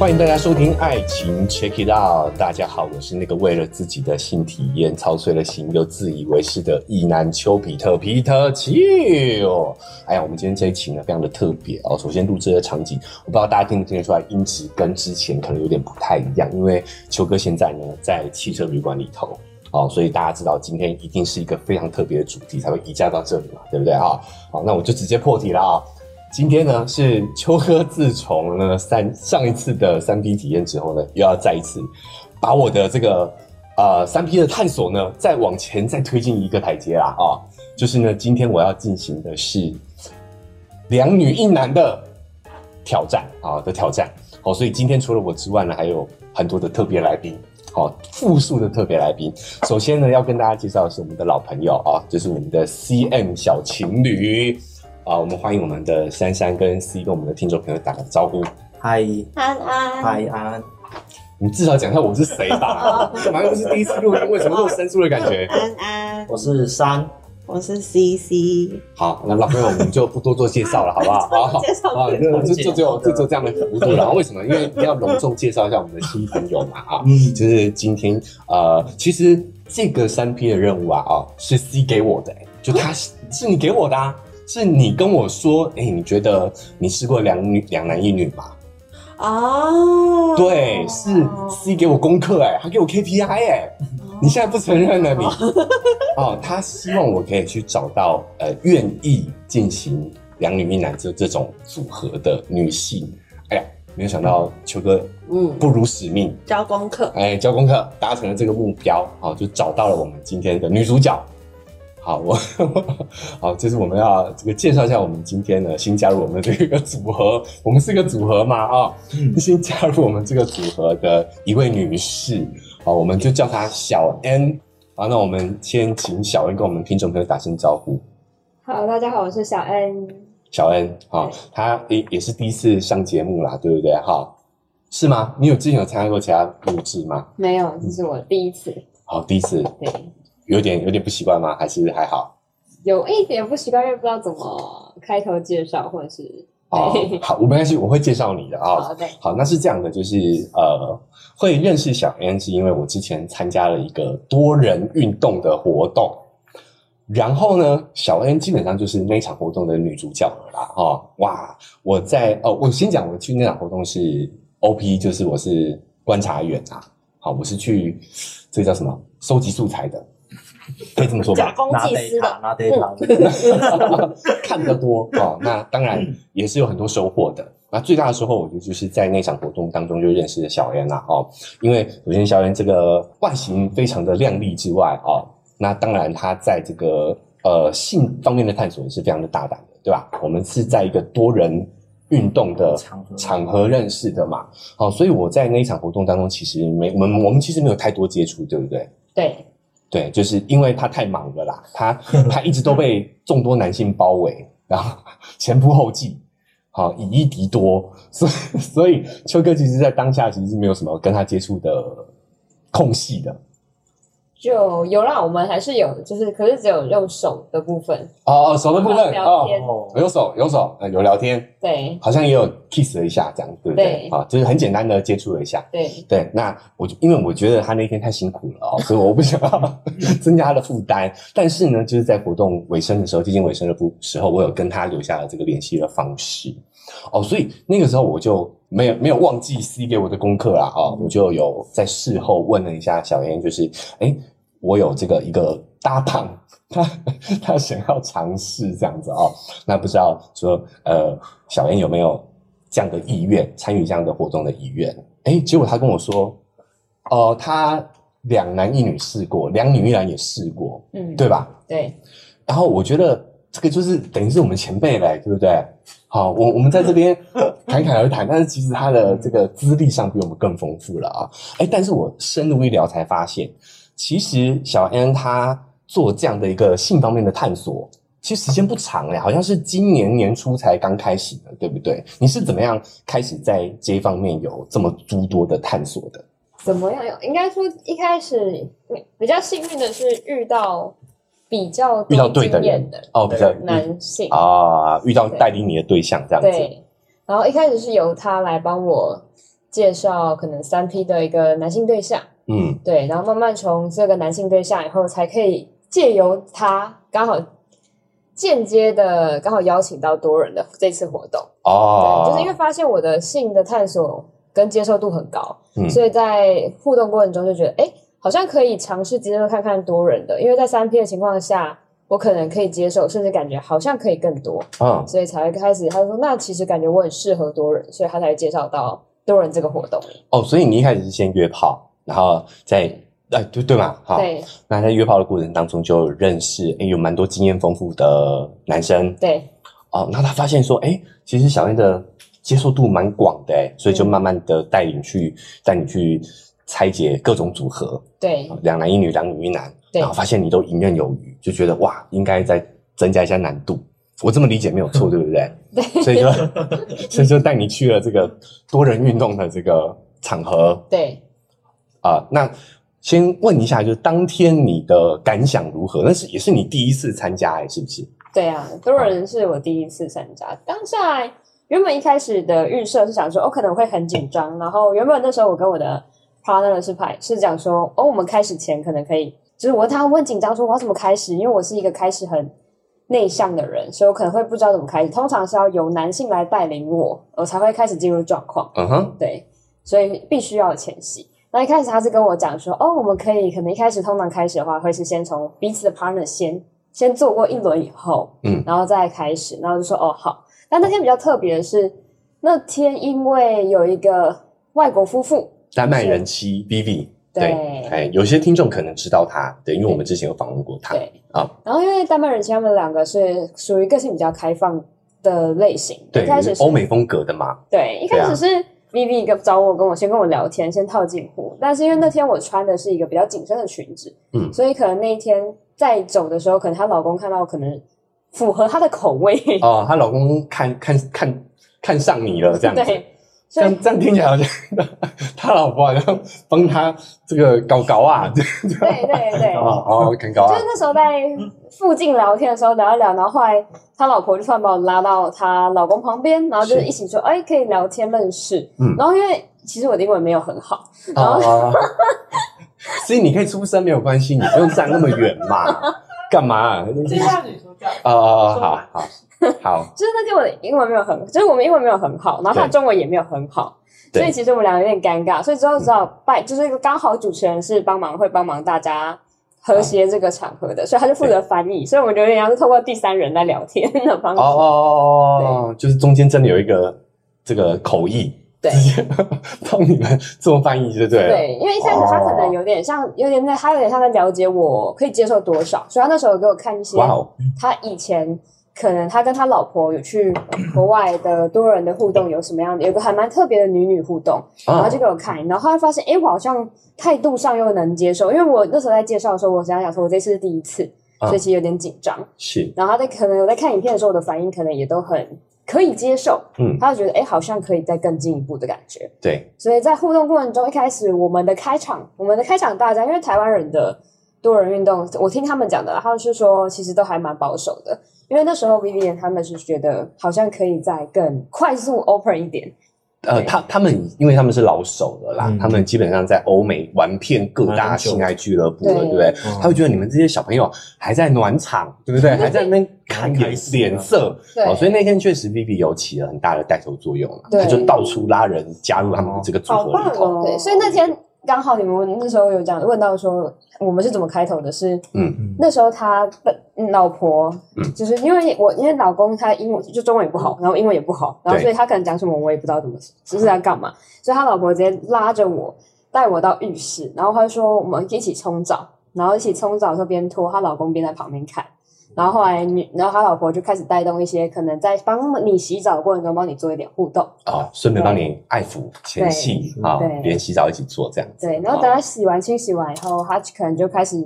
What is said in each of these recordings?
欢迎大家收听《爱情 Check It Out》。大家好，我是那个为了自己的性体验操碎了心又自以为是的意男丘比特皮特丘。哎呀，我们今天这一期呢非常的特别哦。首先录制的场景，我不知道大家听不听得出来，音质跟之前可能有点不太一样，因为丘哥现在呢在汽车旅馆里头哦，所以大家知道今天一定是一个非常特别的主题才会移驾到这里嘛，对不对啊？好，那我就直接破题了啊。今天呢是秋哥自从呢三上一次的三 P 体验之后呢，又要再一次把我的这个呃三 P 的探索呢再往前再推进一个台阶啦啊！就是呢，今天我要进行的是两女一男的挑战啊的挑战。好，所以今天除了我之外呢，还有很多的特别来宾，好，复数的特别来宾。首先呢，要跟大家介绍的是我们的老朋友啊，就是我们的 CM 小情侣。啊，我们欢迎我们的珊珊跟 C 跟我们的听众朋友打个招呼。嗨，安安，嗨安，你至少讲一下我是谁吧？干嘛又不是第一次录音？为什么那么生疏的感觉？安安，我是珊，我是 CC。好，那老朋友我们就不多做介绍了，好不好？好，介绍好，就就就只有就只有这样的幅度了。然后为什么？因为要隆重介绍一下我们的新朋友嘛啊，嗯就是今天呃，其实这个三 P 的任务啊啊是 C 给我的、欸，就他是是你给我的啊。是你跟我说，哎、你觉得你试过两女两男一女吗？哦，对，是 C 给我功课哎、他给我 KPI 哎、你现在不承认了你？哦，他希望我可以去找到呃愿意进行两女一男这这种组合的女性。哎呀，没有想到秋哥嗯，不辱使命，交功课。哎，交功课达成了这个目标，好，就找到了我们今天的女主角。好，我好，这是我们要这个介绍一下我们今天呢新加入我们的这个组合，我们是个组合嘛啊，新加入我们这个组合的一位女士，好，我们就叫她小 N。好，那我们先请小 N 跟我们听众朋友打声招呼。好，大家好，我是小 N。小 N，好，她也也是第一次上节目啦，对不对？哈，是吗？你有之前有参加过其他录制吗？没有，这是我第一次。好，第一次，对，有点有点不习惯吗？还是还好？有一点不习惯，因为不知道怎么开头介绍，或者是哦，好，我没关系，我会介绍你的啊、好对，好，那是这样的，就是呃，会认识小 N 是因为我之前参加了一个多人运动的活动，然后呢，小 N 基本上就是那场活动的女主角了啦，哈、哇，我在哦，我先讲，我去那场活动是 OP，就是我是观察员啊，好，我是去这个叫什么收集素材的，可以这么说吧假？公拿济私 data 的，拿 data，看得多哦，那当然也是有很多收获的。那最大的收获，我觉得就是在那场活动当中就认识了小恩啦哦，因为首先小恩这个外形非常的靓丽之外哦，那当然他在这个呃性方面的探索也是非常的大胆的，对吧？我们是在一个多人运动的场合认识的嘛，好、所以我在那一场活动当中其实没我们我们其实没有太多接触，对不对？对，对，就是因为他太忙了啦，他 他一直都被众多男性包围，然后 前仆后继，好以一敌多，所以所以秋哥其实在当下其实是没有什么跟他接触的空隙的。就有啦，我们还是有，就是可是只有用手的部分。哦哦，手的部分聊天哦，有手有手，呃有聊天，对好像也有 kiss 了一下，这样对不对？对啊，就是很简单的接触了一下。对，对，那我就因为我觉得他那天太辛苦了哦，所以我不想要增加他的负担。但是呢，就是在活动尾声的时候，接近尾声的部时候，我有跟他留下了这个联系的方式哦，所以那个时候我就没有没有忘记 C 给我的功课啦哦，我就有在事后问了一下小燕，就是哎，我有这个一个搭档，他他想要尝试这样子哦，那不知道说呃小妍有没有这样的意愿，参与这样的活动的意愿？哎，结果他跟我说，呃，他两男一女试过，两女一男也试过，嗯，对吧？对，然后我觉得这个就是等于是我们前辈嘞，对不对？好，我我们在这边侃侃而谈，但是其实他的这个资历上比我们更丰富了啊。哎，但是我深入一聊才发现，其实小 N 他做这样的一个性方面的探索，其实时间不长哎，好像是今年年初才刚开始的，对不对？你是怎么样开始在这一方面有这么诸多的探索的？怎么样？应该说一开始比较幸运的是遇到比较遇到对的人哦，比较男性，啊，遇到带领你的对象这样子，对，然后一开始是由他来帮我介绍可能三 P 的一个男性对象，嗯。对，然后慢慢从这个男性对象以后，才可以借由他刚好间接的刚好邀请到多人的这次活动，哦。对，，就是因为发现我的性的探索跟接受度很高，嗯。所以在互动过程中就觉得，哎，好像可以尝试接受看看多人的，因为在三 P 的情况下，我可能可以接受，甚至感觉好像可以更多，嗯。所以才会开始他说，那其实感觉我很适合多人，所以他才介绍到多人这个活动。哦，所以你一开始是先约炮，然后在哎对对嘛，好，对。那在约炮的过程当中就认识，哎，有蛮多经验丰富的男生。对。哦，那他发现说，哎，其实小燕的接受度蛮广的，哎，所以就嗯。慢慢的带你去带你去拆解各种组合，对。两男一女，两女一男，对。然后发现你都游刃有余，就觉得哇，应该再增加一下难度。我这么理解没有错，对不对？对。所以就 所以就带你去了这个多人运动的这个场合。对。啊、那先问一下，就是当天你的感想如何？那是也是你第一次参加，哎，是不是？对啊，多人是我第一次参加。当下原本一开始的预设是想说，哦、可能会很紧张。然后原本那时候我跟我的 partner 是排是讲说，哦，我们开始前可能可以，就是我问他我很紧张，说我要怎么开始，因为我是一个开始很内向的人，所以我可能会不知道怎么开始。通常是要由男性来带领我，我才会开始进入状况。嗯哼，对，所以必须要有前戏。那一开始他是跟我讲说，哦，我们可以可能一开始通常开始的话，会是先从彼此的 partner 先先做过一轮以后，嗯然后再开始，然后就说哦好。但那天比较特别的是，那天因为有一个外国夫妇，丹麦人妻 Vivi，对哎，有些听众可能知道他，对，因为我们之前有访问过他，对啊，然后因为丹麦人妻他们两个是属于个性比较开放的类型，对一开始，是欧美风格的嘛，对，一开始是 Vivi 跟找我跟我先跟我聊天，先套近乎。但是因为那天我穿的是一个比较紧身的裙子，嗯。所以可能那一天在走的时候，可能她老公看到可能符合她的口味，哦，她老公看看看看上你了，这样子，对，这样这样听起来好像 他老婆好像帮他这个搞搞啊，对对对，哦 哦，看搞啊。就是，那时候在附近聊天的时候聊一聊，然后后来他老婆就突然把我拉到她老公旁边，然后就一起说，哎，可以聊天认识。嗯。然后因为其实我的英文没有很好，然后哦，所以你可以出声没有关系，你不用站那么远嘛，干嘛？这下女主角，哦哦，好好 好，就是那天我的英文没有很，就是我们英文没有很好，然后他的中文也没有很好，所以其实我们两个有点尴尬，所以之后只好拜，就是刚好主持人是帮忙会帮忙大家和谐这个场合的，所以他就负责翻译，所以我们就有点像是透过第三人来聊天的方式。哦哦哦哦，就是中间真的有一个这个口译，对。帮你们做翻译，就对了。对，因为一开始他可能有点像，有点在，他有点像在了解我可以接受多少，所以他那时候给我看一些他以前可能他跟他老婆有去国外的多人的互动有什么样的，有个还蛮特别的女女互动，然后啊就给我看，然后他发现，哎，我好像态度上又能接受，因为我那时候在介绍的时候，我想想说我这次是第一次，啊。所以其实有点紧张。是，然后他在可能我在看影片的时候，我的反应可能也都很可以接受，嗯，他就觉得，哎，好像可以再更进一步的感觉。对，所以在互动过程中，一开始我们的开场，我们的开场大家，因为台湾人的多人运动，我听他们讲的啦，他们是说其实都还蛮保守的，因为那时候 Vivian 他们是觉得好像可以再更快速 open 一点，呃，他他们因为他们是老手了啦，嗯。他们基本上在欧美玩遍各大性爱俱乐部了，对。对不对？嗯。他会觉得你们这些小朋友还在暖场，对不对？还在那边看脸脸色，对。哦，所以那天确实 Vivi 有起了很大的带头作用了，他就到处拉人加入他们的这个组合里头，哦。对，所以那天刚好你们那时候有讲问到说我们是怎么开头的是，嗯。嗯那时候他的老婆嗯。就是因为我因为老公他英文就中文也不好，然后英文也不好，然后所以他可能讲什么我也不知道怎么只是在干嘛，所以他老婆直接拉着我带我到浴室，然后他就说我们一起冲澡，然后一起冲澡的时候边脱，她老公边在旁边看。然后后来女，然后他老婆就开始带动一些可能在帮你洗澡的过程中帮你做一点互动，哦，顺便帮你爱抚前戏啊对，连洗澡一起做这样子，对，然后哦。等他洗完清洗完以后，他可能就开始，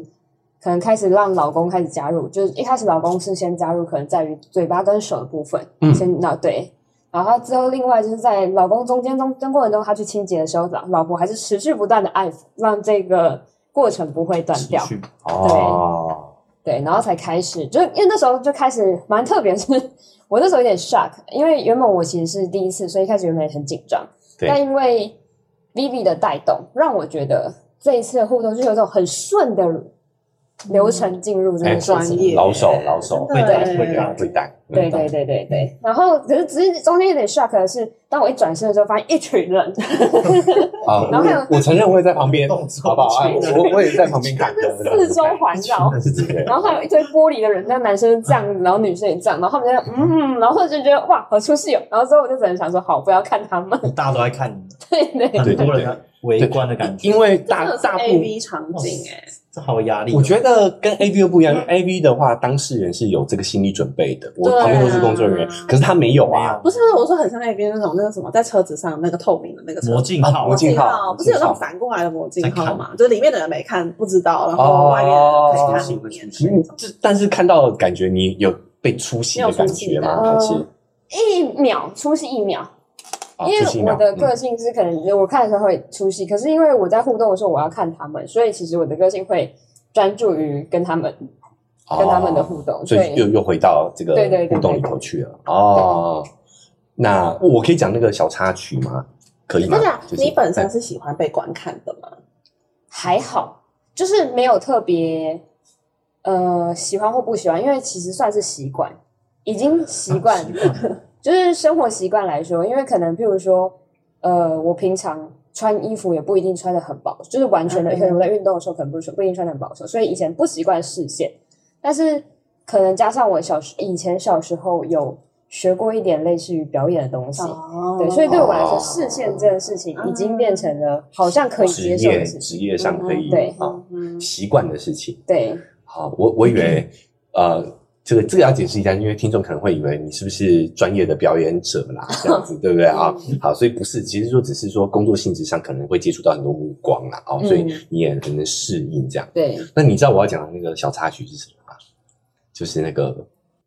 可能开始让老公开始加入，就是一开始老公是先加入，可能在于嘴巴跟手的部分，嗯。先那对，然后之后另外就是在老公中间中中过程中，他去清洁的时候，老老婆还是持续不断的爱抚，让这个过程不会断掉，哦，对，然后才开始，就因为那时候就开始蛮特别，是我那时候有点 shock，因为原本我其实是第一次，所以一开始原本也很紧张，对。但因为 Vivi 的带动，让我觉得这一次的互动就有种很顺的流程进入这哎件事情。专业。老手老手会带耶会带会带，对对对对对，然后可是只是中间有点 shock 的是，当我一转身的时候，发现一群人，啊，然后还有我我承认我也在旁边，动作好不好？哎我我也在旁边看，四周环绕。然后还有一堆玻璃的人，那男生这样子，然后女生也这样，然后他们就嗯，然后就觉得哇，好出戏哦。然后之后我就只能想说，好，不要看他们。大家都在看。你，对对对很多人围观的感觉，因为大大部 A V 场景哎，这好有压力哦。我觉得跟 A V 又不一样，A V 的话，当事人是有这个心理准备的，我旁边都是工作人员，可是他没有啊。不是我说很像 A V 那种那个什么，在车子上那个透明的那个魔镜号。魔镜号不是有那种反过来的魔镜号嘛？就是里面的人没看不知道，然后外面的人可以看里面。的那种。嗯这但是看到感觉你有被出戏的感觉吗？还是？一秒出戏一秒，啊，因为我的嗯个性是可能我看的时候会出戏，可是因为我在互动的时候我要看他们，所以其实我的个性会专注于跟他们跟他们的互动，哦所以又又回到这个互动里头去了。哦，那我可以讲那个小插曲吗？可以吗那？就是你本身是喜欢被观看的吗？还好，就是没有特别呃喜欢或不喜欢，因为其实算是习惯，已经习惯，就是生活习惯来说，因为可能譬如说，呃，我平常穿衣服也不一定穿的很保，就是完全的，嗯可能我在运动的时候可能不是不一定穿的很保守，所以以前不习惯视线，但是可能加上我小时以前小时候有学过一点类似于表演的东西。哦对，所以对我来说，哦视线这件事情已经变成了好像可以职接受业的事情。职业上可以嗯对啊嗯习惯的事情。对，好，我我以为 呃，这个这个要解释一下，因为听众可能会以为你是不是专业的表演者啦，这样子 对不对啊？好，所以不是，其实说只是说工作性质上可能会接触到很多目光啦，哦，所以嗯你也很能适应这样。对，那你知道我要讲的那个小插曲是什么吗？就是那个。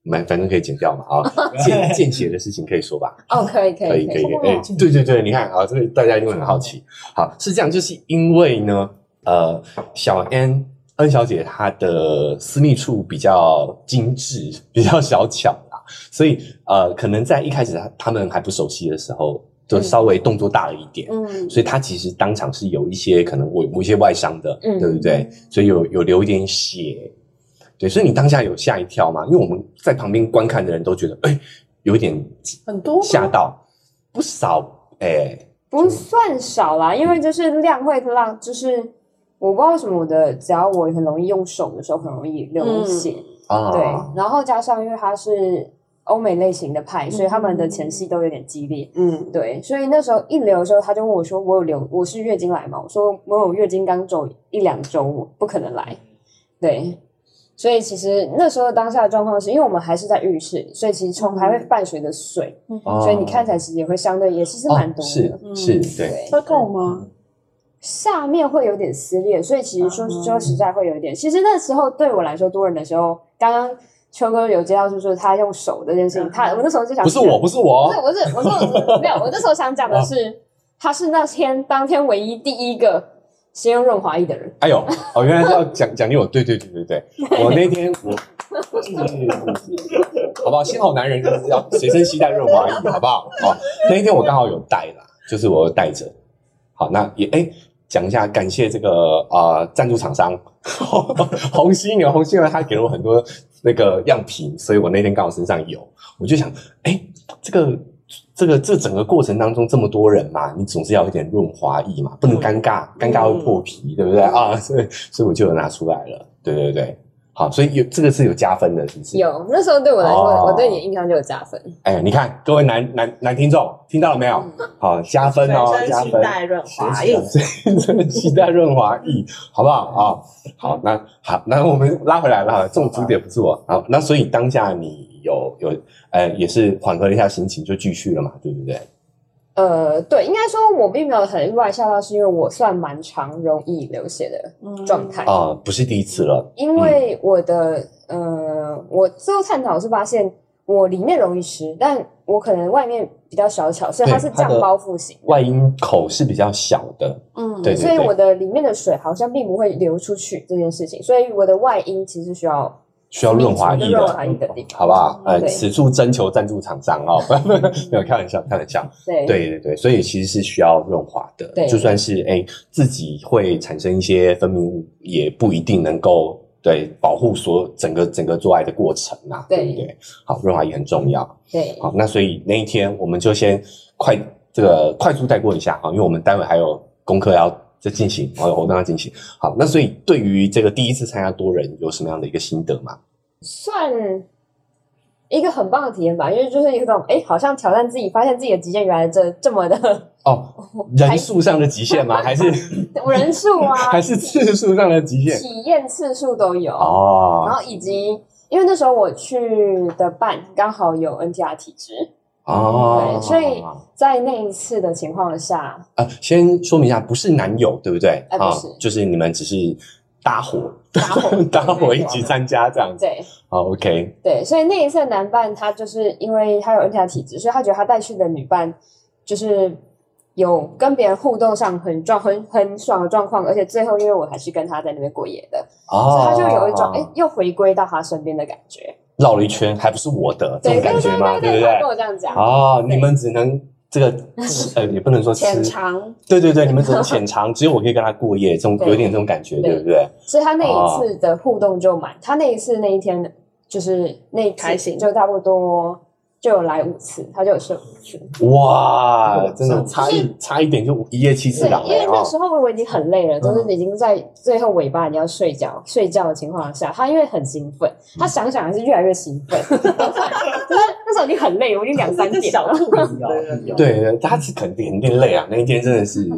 反反正可以剪掉嘛啊，见 见血的事情可以说吧，哦，可以，可以，可以可以，哇哎、对对对，你看啊，这个大家一定会很好奇。好，是这样，就是因为呢，呃，小 N 恩小姐她的私密处比较精致，比较小巧啦，所以呃，可能在一开始他他们还不熟悉的时候，就稍微动作大了一点。嗯，所以她其实当场是有一些可能我有一些外伤的，嗯对不对？所以有有流一点血，对，所以你当下有吓一跳吗？因为我们在旁边观看的人都觉得，哎、有一点很多吗吓到，不少哎、不算少啦，因为就是量会让，就是我不知道为什么我的，只要我很容易用手的时候，很容易流血，啊，对，然后加上因为它是欧美类型的派，所以他们的前戏都有点激烈。嗯，对，所以那时候一流的时候，他就问我说：“我有流，我是月经来嘛？”我说：“我有月经刚走一两周，我不可能来。”对，所以其实那时候当下的状况是因为我们还是在浴室，所以其实冲还会伴随着水，哦所以你看起来其实也会相对也其实蛮多的。哦是嗯是，对，对，会痛吗？下面会有点撕裂，所以其实说嗯说实在会有一点。其实那时候对我来说多人的时候，刚刚秋哥有接到，就是他用手这件事情，他我那时候就想不是我，不是我不是，我是我是没有，我那时候想讲的是，他是那天当天唯一第一个先用润滑液的人。哎呦，哦，原来是要讲奖励我，对对对对对，我那天我，好不好？幸好男人就是要随身携带润滑液，好不好？哦，那一天我刚好有带啦，就是我带着。好，那也哎。讲一下，感谢这个啊、呃赞助厂商。红犀牛，红犀牛他给了我很多那个样品，所以我那天刚好身上有，我就想，哎，这个这个这整个过程当中这么多人嘛，你总是要有点润滑液嘛，不能尴尬，尴尬会破皮，对不对？啊？所以所以我就有拿出来了，对对对，好，所以有这个是有加分的，是不是？。有那时候对我来说，哦我对你的印象就有加分。哎，你看各位男男男听众听到了没有？好，加分哦。期待润滑液，真的 期待润滑液，好不好啊？好，那好，那我们拉回来了，重主点不是我。好，那所以当下你有有呃，也是缓和了一下心情，就继续了嘛，对不对？呃，对，应该说我并没有很意外吓到，是因为我算蛮常容易流血的状态。啊、不是第一次了，因为我的、呃，我最后探讨是发现我里面容易湿，但我可能外面比较小巧，所以它是酱包覆型。外阴口是比较小的，嗯，对所以我的里面的水好像并不会流出去这件事情，所以我的外阴其实需要需要润滑液润的，滑液的地方。好不好？呃，对此处征求赞助厂商哦，不 没有开玩笑，开玩笑。对对对对，所以其实是需要润滑的，对就算是哎自己会产生一些分泌物，也不一定能够对保护所整个整个做爱的过程啊，对对不对？好，润滑液很重要。对好，那所以那一天我们就先快这个快速带过一下啊，因为我们待会还有功课要再进行，我我让他进行。好，那所以对于这个第一次参加多人有什么样的一个心得吗？算一个很棒的体验吧，因为就是一种哎，好像挑战自己，发现自己的极限原来这这么的哦，人数上的极限吗？还是人数啊，还是次数上的极限？体验次数都有哦，然哦后以及因为那时候我去的办刚好有 NTR 体质，哦对，所以在那一次的情况下，呃，先说明一下，不是男友，对不对？啊哎不是。就是你们只是搭伙，搭伙 搭伙一起参加这样子。对。好，OK，对，所以那一次的男伴他就是因为他有 NTR 体质，所以他觉得他带去的女伴就是有跟别人互动上很状很很爽的状况，而且最后因为我还是跟他在那边过夜的，哦所以他就有一种哎又回归到他身边的感觉，绕了一圈，还不是我的这种感觉吗？对对不对？跟？我这样讲，哦，你们只能这个吃，呃，也不能说吃，浅尝，对对对，你们只能浅尝，只有我可以跟他过夜，这种有点这种感觉，对。对不对？所以他那一次的互动就满，他那一次那一天就是那开心。就差不多就有来五次，他就有射五次。哇，真的差一差一点就一夜七次对，郎了哦。因为那时候我已经很累了，就是已经在最后尾巴你要睡觉睡觉的情况下，他因为很兴奋，他想想还是越来越兴奋，就是那时候已经很累，我已经两三点了。有 对对，他是肯定肯定累啊，那一天真的是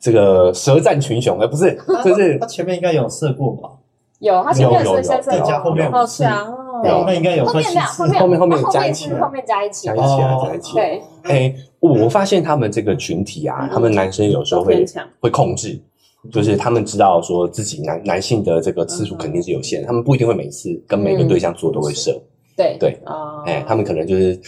这个舌战群雄，而不是就是他前面应该有射过吧？有，他前面有有有是先射再加后面好五次强哦！有那应该有后分析次面两后面后面后面加一起是后面加一起加一，起加一起。对。哎，我我发现他们这个群体啊，他们男生有时候会会控制，就是他们知道说自己男男性的这个次数肯定是有限，他们不一定会每次跟每个对象做都会射，对。对，啊哎，他们可能就是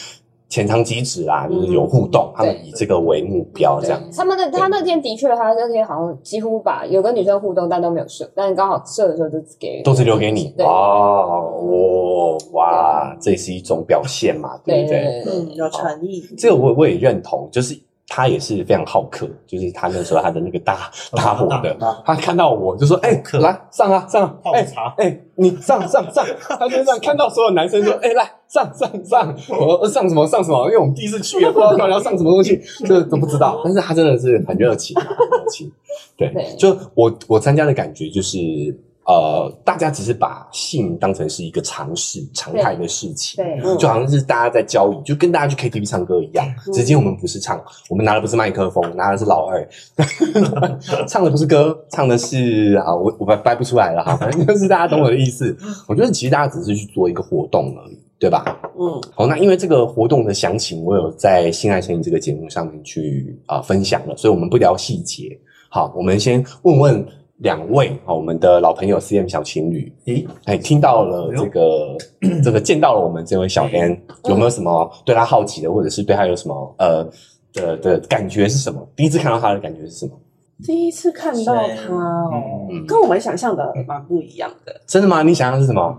浅尝即止啦，就是有互动，他们以这个为目标这样。他们那他那天的确，他那天好像几乎把有跟女生互动，但都没有射，但刚好射的时候就给都是留给你对。哇哦哇，这是一种表现嘛，对对不对？嗯，有诚意，这个我我也认同，就是他也是非常好客，就是他那时候他的那个搭搭伙的，他看到我就说：“哎、客来上啊上啊，哎泡茶哎、你上上上。”他就这样看到所有男生说：“哎、来上上上。”我说上什么上什么？因为我们第一次去，也不知道到底要上什么东西，这都不知道。但是他真的是很热情啊，很热情。对，对就我我参加的感觉就是。呃，大家只是把性当成是一个常事、常态的事情，对嗯就好像是大家在交易，就跟大家去 KTV 唱歌一样。嗯只是我们不是唱，我们拿的不是麦克风，拿的是老二，唱的不是歌，唱的是啊，我我掰掰不出来了哈，反正就是大家懂我的意思。我觉得其实大家只是去做一个活动而已，对吧？嗯，好，那因为这个活动的详情，我有在《性爱成瘾》这个节目上面去啊、分享了，所以我们不聊细节。好，我们先问问两位啊，我们的老朋友 CM 小情侣，咦，哎，听到了这个 这个见到了我们这位小 N，有没有什么对他好奇的，或者是对他有什么呃的的感觉是什么？第一次看到他的感觉是什么？第一次看到他哦，嗯跟我们想象的蛮不一样的。真的吗？你想象是什么？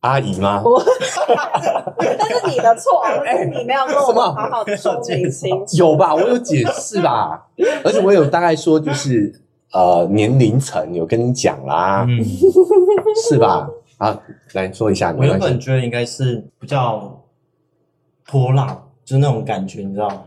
阿姨吗？我，但是你的错，是你没有跟我们好好的说明清楚。有吧？我有解释吧，而且我有大概说就是呃年龄层有跟你讲啦，嗯，是吧？啊，来说一下，我原。本觉得应该是比较泼辣，就是那种感觉，你知道吗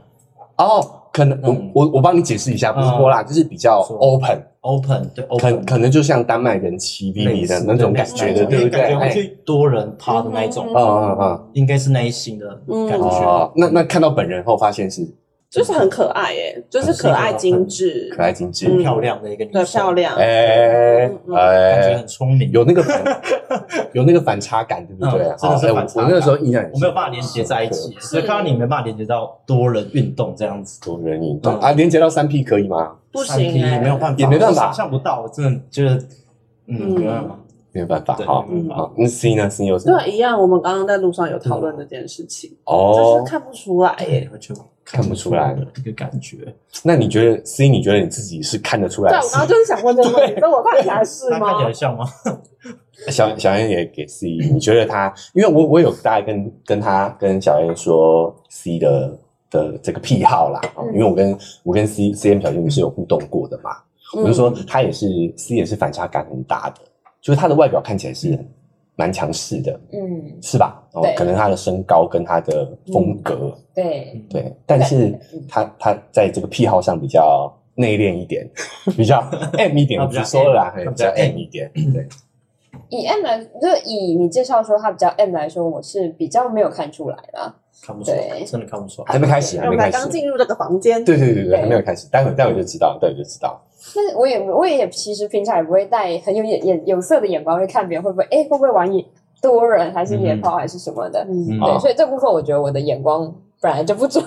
哦，可能我嗯我我帮你解释一下，不是泼辣，就是比较 open，？open 对可 open，可能就像丹麦人骑 B 似的那种感觉的，对不对？感觉会哎去多人趴的那一种，嗯嗯嗯嗯。应该是那一型的感觉。哦，那那看到本人后发现是就是很可爱耶，就是可爱精致，可爱精致，嗯。漂亮的一个女对，生，漂，亮。哎嗯嗯感觉哎，很聪明。有那个反 有那个反差感，对不对？嗯真的是反差我那个时候印象很我没有办法连接在一起，所以看到你没办法连接到多人运动这样子。多人运动。嗯。啊，连接到三 P 可以吗？不行哎，没有办法，也没办法。想象不到，我真的觉得，嗯，嗯。没办法。没有办法对哈。好，那 C 呢？C 有什么？对，一样。我们刚刚在路上有讨论这件事情，哦就哦是，看不出来耶。完全看不出来的一个感觉。那你觉得 C？你觉得你自己是看得出来对，的我刚刚就是想问这个问题，所以我看起来是吗他看起？来像吗？小小燕也给 C，你觉得他？因为我我有大概跟跟他跟小燕说 C 的的这个癖好啦，因为我跟我跟 C C M 小燕是有互动过的嘛，我就说嗯他也是 C 也是反差感很大的，就是他的外表看起来是蛮强势的，嗯，是吧？哦对，可能他的身高跟他的风格，对，对，但是嗯他他在这个癖好上比较内敛一点，比较 M 一点，我他比较直说了啦比较 M 一点，对。以 M 来，就以你介绍说他比较 M 来说，我是比较没有看出来啦。看不出来，真的看不出来。还没开始，我们才还没开始。刚进入这个房间，对对对对，对还没有开始，待会待会就知道，待会就知道。但是我也我也其实平常也不会带很有眼眼有色的眼光去看别人会不会哎会不会玩野多人还是野炮还是什么的。对，所以这部分我觉得我的眼光本来就不准。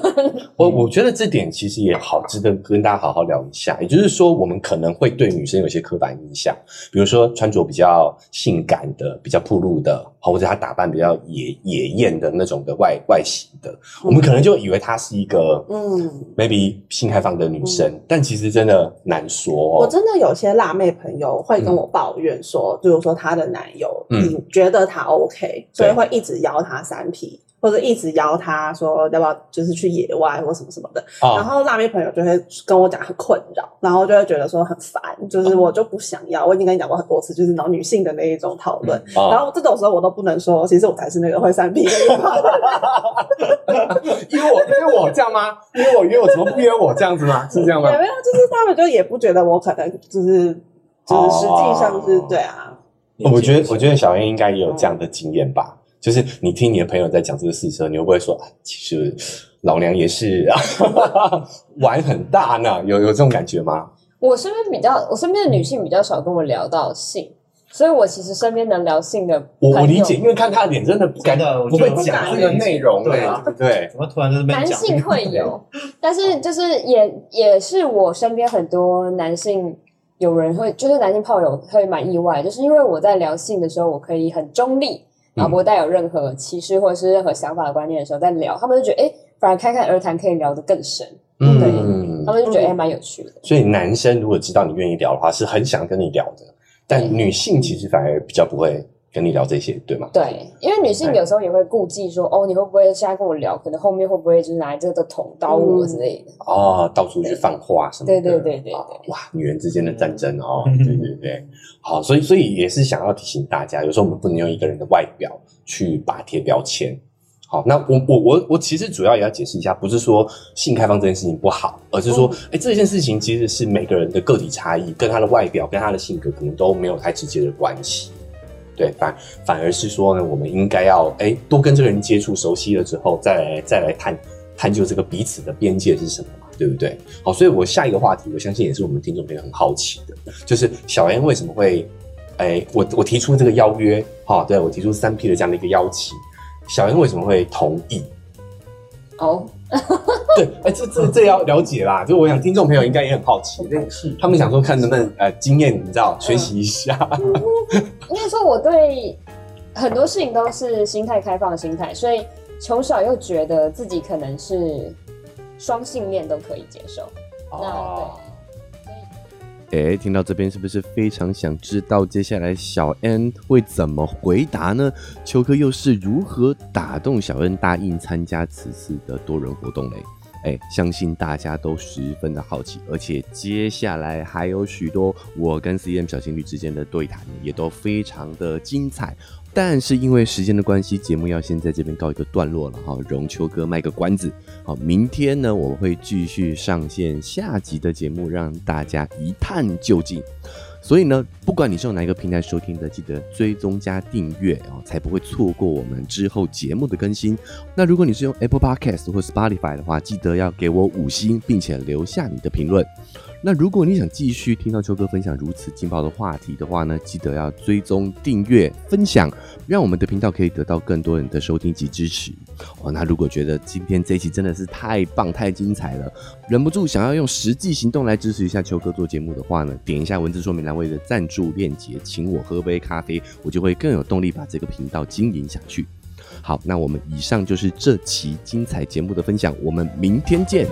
我我觉得这点其实也好，值得跟大家好好聊一下。也就是说，我们可能会对女生有些刻板印象，比如说穿着比较性感的、比较暴露的，或者她打扮比较野野艳的那种的外外形的，我们可能就以为她是一个嗯。maybe 性开放的女生，但其实真的难说哦。我真的有些辣妹朋友会跟我抱怨说，比如说她的男友，嗯。你觉得她 OK，所以会一直邀她三 P，或者一直邀他说要不要就是去野外或什么什么的。然啊，后辣妹朋友就会跟我讲很困扰，然后就会觉得说很烦，就是我就不想要。我已经跟你讲过很多次，就是那种女性的那一种讨论。然啊，后这种时候我都不能说，其实我才是那个会三 P 的人。因为我因为我这样吗？因为我约我怎么不约我这样子吗？是这样吗也？没有，就是他们就也不觉得我可能就是就是实际上是哦对啊。我觉得，我觉得小燕应该也有这样的经验吧。就是你听你的朋友在讲这个事的时候，你会不会说，啊其实老娘也是啊玩很大呢？有有这种感觉吗？我身边比较，我身边的女性比较少跟我聊到性，所以我其实身边能聊性的我我理解，因为看他的脸，真的不敢真的我不会讲这个内容，对啊对？怎么突然在这边讲？男性会有，但是就是也也是我身边很多男性有人会，就是男性炮友会蛮意外，就是因为我在聊性的时候，我可以很中立，然后不会带有任何歧视或者是任何想法的观念的时候在聊，他们就觉得哎，诶反而开开而谈可以聊得更深，嗯。他，们就觉得哎蛮有趣的。所以男生如果知道你愿意聊的话，是很想跟你聊的，但女性其实反而比较不会跟你聊这些，对吗？对，因为女性有时候也会顾忌说，哦，你会不会现在跟我聊，可能后面会不会就是拿这个捅刀我之类的？哦，到处去放话什么的，对对对对对哦哇，女人之间的战争哦，嗯对对对，好，所以所以也是想要提醒大家，有时候我们不能用一个人的外表去把贴标签。好，那我我我我其实主要也要解释一下，不是说性开放这件事情不好，而是说，哎、这件事情其实是每个人的个体差异，跟他的外表、跟他的性格可能都没有太直接的关系。对，反反而是说呢，我们应该要哎多跟这个人接触、熟悉了之后，再来再来探探究这个彼此的边界是什么嘛，对不对？好，所以我下一个话题，我相信也是我们听众朋友很好奇的，就是小燕为什么会哎，我我提出这个邀约，哈、对我提出三 P 的这样的一个邀请，小燕为什么会同意？哦，对，哎，这这这要了解啦，就我想听众朋友应该也很好奇，是他们想说看能不能呃经验，你知道学习一下，应该说我对很多事情都是心态开放的心态，所以从小又觉得自己可能是双性恋都可以接受。哦那哎，听到这边是不是非常想知道接下来小 N 会怎么回答呢？秋哥又是如何打动小 N 答应参加此次的多人活动嘞？哎，相信大家都十分的好奇，而且接下来还有许多我跟 CM 小情侣之间的对谈，也都非常的精彩。但是因为时间的关系，节目要先在这边告一个段落了哈，容秋哥卖个关子。好，明天呢我们会继续上线下集的节目，让大家一探究竟。所以呢，不管你是用哪一个平台收听的，记得追踪加订阅哦，才不会错过我们之后节目的更新。那如果你是用 Apple Podcast 或 Spotify 的话，记得要给我五星，并且留下你的评论。那如果你想继续听到秋哥分享如此劲爆的话题的话呢，记得要追踪、订阅、分享，让我们的频道可以得到更多人的收听及支持。哦，那如果觉得今天这一期真的是太棒、太精彩了，忍不住想要用实际行动来支持一下秋哥做节目的话呢，点一下文字说明栏位的赞助链接，请我喝杯咖啡，我就会更有动力把这个频道经营下去。好，那我们以上就是这期精彩节目的分享，我们明天见。